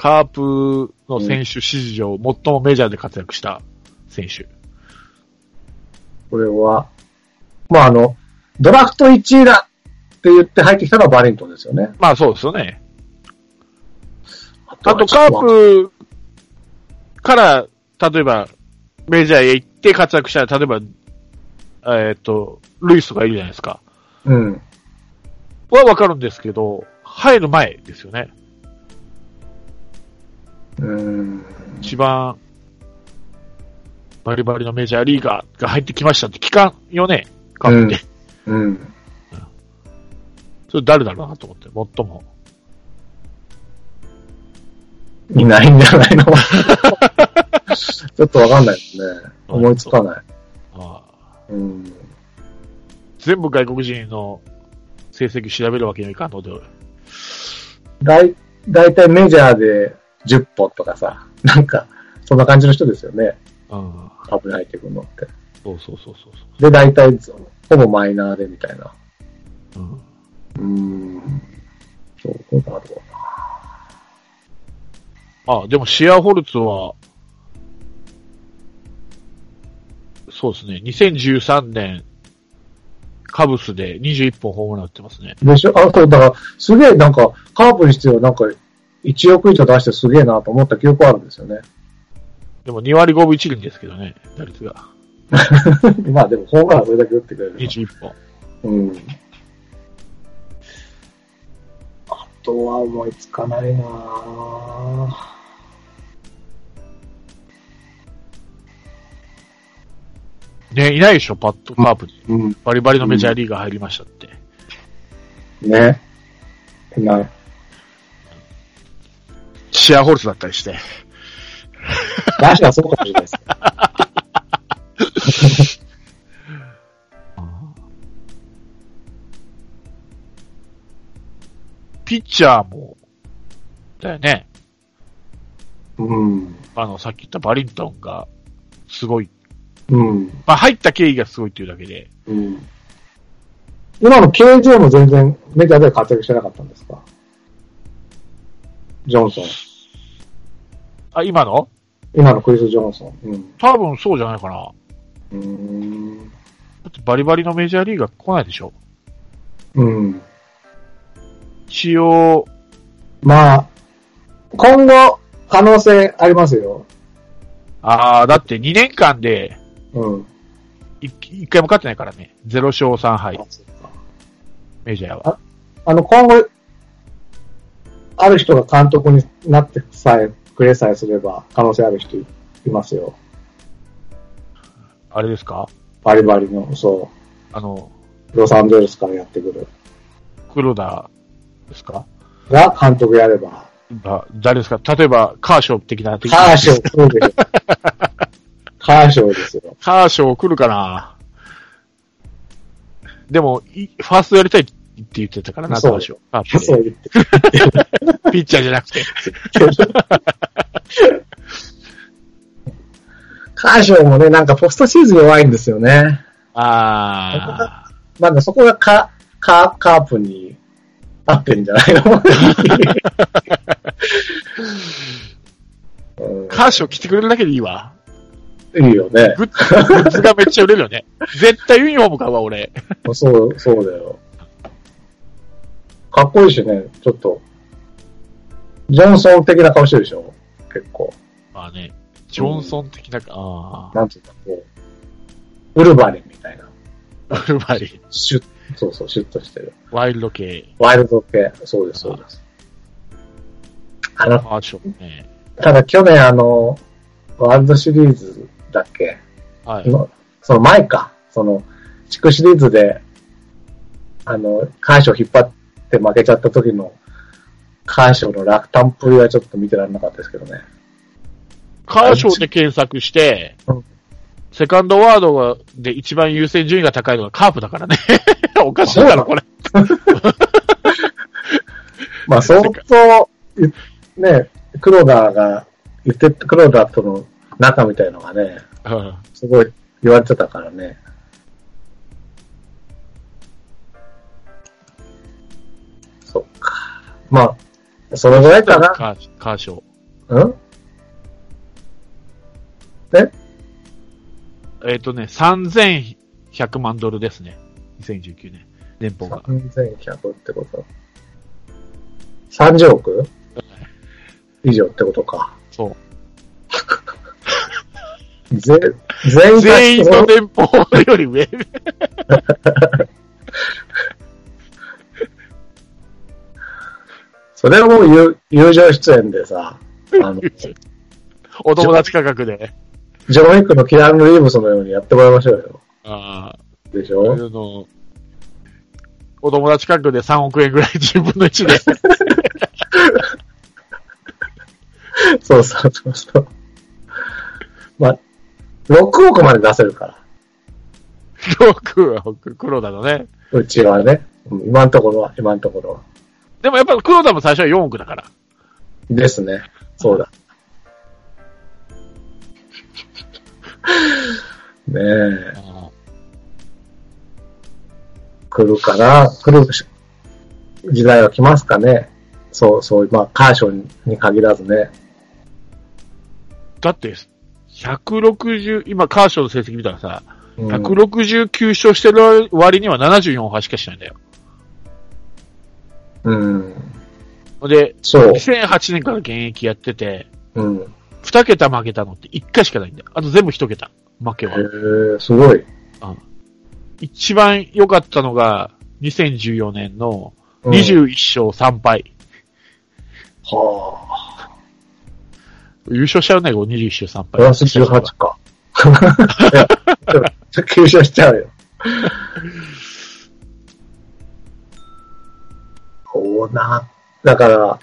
Speaker 2: カープの選手史上、最もメジャーで活躍した選手。
Speaker 1: これは、まああの、ドラフト1位だって言って入ってきたのはバリントンですよね。
Speaker 2: まあそうですよね。
Speaker 1: あ
Speaker 2: あとカープから、例えば、メジャーへ行って活躍したら、例えば、えっ、と、ルイスとかいるじゃないですか。
Speaker 1: うん。
Speaker 2: はわかるんですけど、入る前ですよね。
Speaker 1: うん。
Speaker 2: 一番、バリバリのメジャーリーガーが入ってきましたって聞かんよね、カープって。
Speaker 1: うん。
Speaker 2: それ誰だろうなと思って、最も。
Speaker 1: いないんじゃないの？ちょっとわかんないですね。思いつかない。
Speaker 2: ああ
Speaker 1: うん。
Speaker 2: 全部外国人の成績調べるわけにはいかんので。
Speaker 1: だい、だいたいメジャーで10本とかさ、なんか、そんな感じの人ですよね。
Speaker 2: うん。
Speaker 1: 株に入ってくるのって。
Speaker 2: そうそうそうそう
Speaker 1: で、だいたい、ほぼマイナーでみたいな。
Speaker 2: そう。うん。
Speaker 1: うーん。そうだろうな。
Speaker 2: あ、でもシェアホルツは、そうですね、2013年、カブスで21本ホームラン打ってますね。
Speaker 1: でしょ？あ、そう、だから、すげえなんか、カープにしてはなんか、1億以上出してすげえなと思った記憶あるんですよね。
Speaker 2: でも2割5分1厘ですけどね、打率が。
Speaker 1: まあでも、ホームランそれだけ打ってくれる。
Speaker 2: 21本。
Speaker 1: うん。あとは思いつかないなぁ。
Speaker 2: ね、いないでしょ、パッとカープに。
Speaker 1: うん。
Speaker 2: バリバリのメジャーリーガー入りましたって。
Speaker 1: ね。な、
Speaker 2: シェアホルツだったりして。
Speaker 1: 確かにそうかもしれないです。
Speaker 2: ピッチャーも、だよね。
Speaker 1: うん。
Speaker 2: あの、さっき言ったバリントンが、すごい。
Speaker 1: うん。
Speaker 2: まあ、入った経緯がすごいっていうだけで。
Speaker 1: うん。今の KJ も全然メジャーでは活躍してなかったんですか？ジョンソン。
Speaker 2: あ、今の？
Speaker 1: 今のクリス・ジョンソン。うん。
Speaker 2: 多分そうじゃないかな。だ
Speaker 1: うーん。
Speaker 2: ってバリバリのメジャーリーガー来ないでしょ？
Speaker 1: うん。
Speaker 2: 一応、
Speaker 1: まあ、今後、可能性ありますよ。
Speaker 2: ああ、だって2年間で
Speaker 1: うん。
Speaker 2: 一一回も勝ってないからね。0勝3敗、メジャーは。
Speaker 1: あの、今後、ある人が監督になってさえ、くれさえすれば、可能性ある人いますよ。
Speaker 2: あれですか？
Speaker 1: バリバリの、そ
Speaker 2: あの、
Speaker 1: う、ロサンゼルスからやってくる。
Speaker 2: 黒田ですか？
Speaker 1: が監督やれば。
Speaker 2: ば誰ですか？例えば、カーショー的な。
Speaker 1: カーショー、そうです。カーショーですよ。
Speaker 2: カーショー来るかな？でも、いファーストやりたいって言ってたからな、カ
Speaker 1: そう
Speaker 2: ーショー。カープで
Speaker 1: そう言って。
Speaker 2: ピッチャーじゃなくて。
Speaker 1: カーショーもね、なんかポストシーズン弱いんですよね。
Speaker 2: あ
Speaker 1: まだそこがカ、カ、カープに合ってるんじゃないの？
Speaker 2: カーショー来てくれるだけでいいわ。
Speaker 1: いいよね。
Speaker 2: グッズグッズがめっちゃ売れるよね。絶対ユニフォーム買うわ、俺。
Speaker 1: そう、そうだよ。かっこいいしね、ちょっと、ジョンソン的な顔してるでしょ結構。
Speaker 2: まあね、ジョンソン的な、あ
Speaker 1: なんていうか、こう、ウルバリンみたいな。
Speaker 2: あ、ウルバリン、
Speaker 1: シュッ、そうそう、シュッとしてる。
Speaker 2: ワイルド系、
Speaker 1: ワイルド系。そうです、そうです。あの、
Speaker 2: カーショーね。
Speaker 1: ただ去年あの、ワールドシリーズだっけ？
Speaker 2: はい。
Speaker 1: の、その前か。その、地区シリーズで、あの、カーショー引っ張って負けちゃった時の、カーショーの落胆っぷりはちょっと見てられなかったですけどね。
Speaker 2: カーショーで検索して
Speaker 1: うん、
Speaker 2: セカンドワードがで一番優先順位が高いのがカープだからね。おかしいだろ、これ。
Speaker 1: まあ相当、ね、黒田が言って、黒田との仲みたいのがね、
Speaker 2: うん
Speaker 1: すごい言われてたからね。まあ、そのぐらいかな。
Speaker 2: カーカーショー。
Speaker 1: うん？
Speaker 2: え？っ、とね、3100万ドルですね。2019年。年俸が。
Speaker 1: ?3100 ってこと。30億以上ってことか。
Speaker 2: そう。
Speaker 1: ぜ全員
Speaker 2: 全員の年俸より上。
Speaker 1: それはもう友友情出演でさ、あの、
Speaker 2: お友達価格で。
Speaker 1: ジョン・ウィックのキラン・リーブスのようにやってもらいましょうよ。
Speaker 2: ああ、
Speaker 1: でし
Speaker 2: あ
Speaker 1: ょ
Speaker 2: の、お友達価格で3億円ぐらい10分の1で。
Speaker 1: そうそうそうそう。まあ、6億まで出せるから。
Speaker 2: 6億、黒田のね。
Speaker 1: うちはね。うん今のところは、今のところは。
Speaker 2: でもやっぱ黒田も最初は4億だから。
Speaker 1: ですね。そうだ。ねえ、来るかな？来る時代は来ますかね？そう、そういう、まあ、カーションに限らずね。
Speaker 2: だって、160、今カーショーの成績見たらさ、
Speaker 1: うん
Speaker 2: 169勝してる割には74敗しかしないんだよ。
Speaker 1: うん。
Speaker 2: で、
Speaker 1: そう。
Speaker 2: 2008年から現役やってて、
Speaker 1: うん。
Speaker 2: 2桁負けたのって1回しかないんだよ。あと全部1桁。負けは。
Speaker 1: へえ、すごい。
Speaker 2: 一番良かったのが、2014年の
Speaker 1: うん
Speaker 2: 21勝3敗。
Speaker 1: はあ。
Speaker 2: 優勝しちゃうね、こう21勝3敗。
Speaker 1: プラス18か。いやちょっと吸収しちゃうよ。オーナー。だから、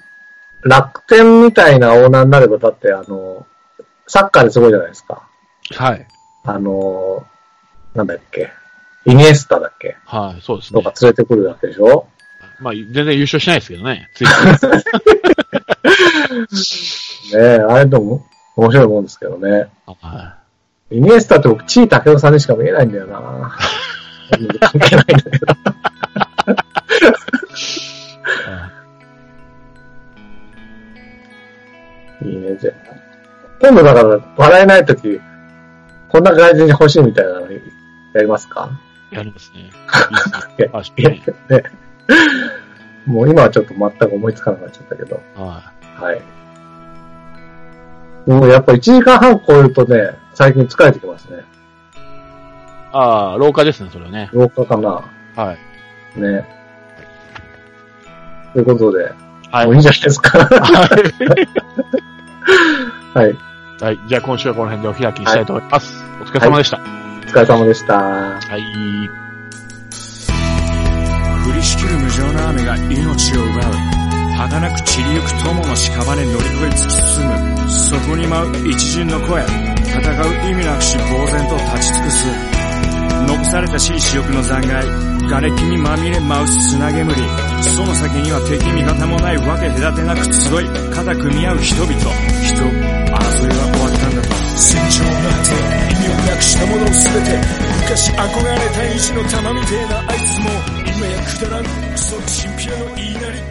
Speaker 1: 楽天みたいなオーナーになれば、だってあの、サッカーですごいじゃないですか。
Speaker 2: はい。
Speaker 1: あの、なんだっけ。イニエスタだっけ
Speaker 2: はい、そうですね
Speaker 1: とか。連れてくるわけでしょ
Speaker 2: まあ、全然優勝しないですけどね。つい
Speaker 1: ねえ、あれでも面白いもんですけどね。
Speaker 2: は
Speaker 1: イニエスタって僕、地位武雄さんにしか見えないんだよな。関係ないんだけど。
Speaker 2: い
Speaker 1: いいね、じゃあ。今度だから、笑えないとき、こんな感じに欲しいみたいなのやりますか？
Speaker 2: やりますね。
Speaker 1: もう今はちょっと全く思いつかなくなっちゃったけど。
Speaker 2: は
Speaker 1: はい。もうやっぱ1時間半超えるとね、最近疲れてきますね。
Speaker 2: い。ああ、廊下ですね、それはね。
Speaker 1: 廊下かな。
Speaker 2: はい。
Speaker 1: ね。ということで、
Speaker 2: はい。
Speaker 1: もういいんじゃないですか。
Speaker 2: はい。
Speaker 1: はい。
Speaker 2: はい。じゃあ今週はこの辺でお開きにしたいと思います。お疲れ様でした。
Speaker 1: お疲れ様でした。
Speaker 2: はい。
Speaker 3: 降りしきる無情な雨が命を奪う儚く散りゆく友の屍乗り越え突き進むそこに舞う一陣の声戦う意味なくし呆然と立ち尽くす残されたしい死力の残骸瓦礫にまみれ舞う砂煙その先には敵味方もないわけ隔てなく集い肩組み合う人々人んだと戦場の果て意味をなくしたものを全て昔憧れた意地の玉みてえなあいつも今やくだらん。クソチンピラの言いなり。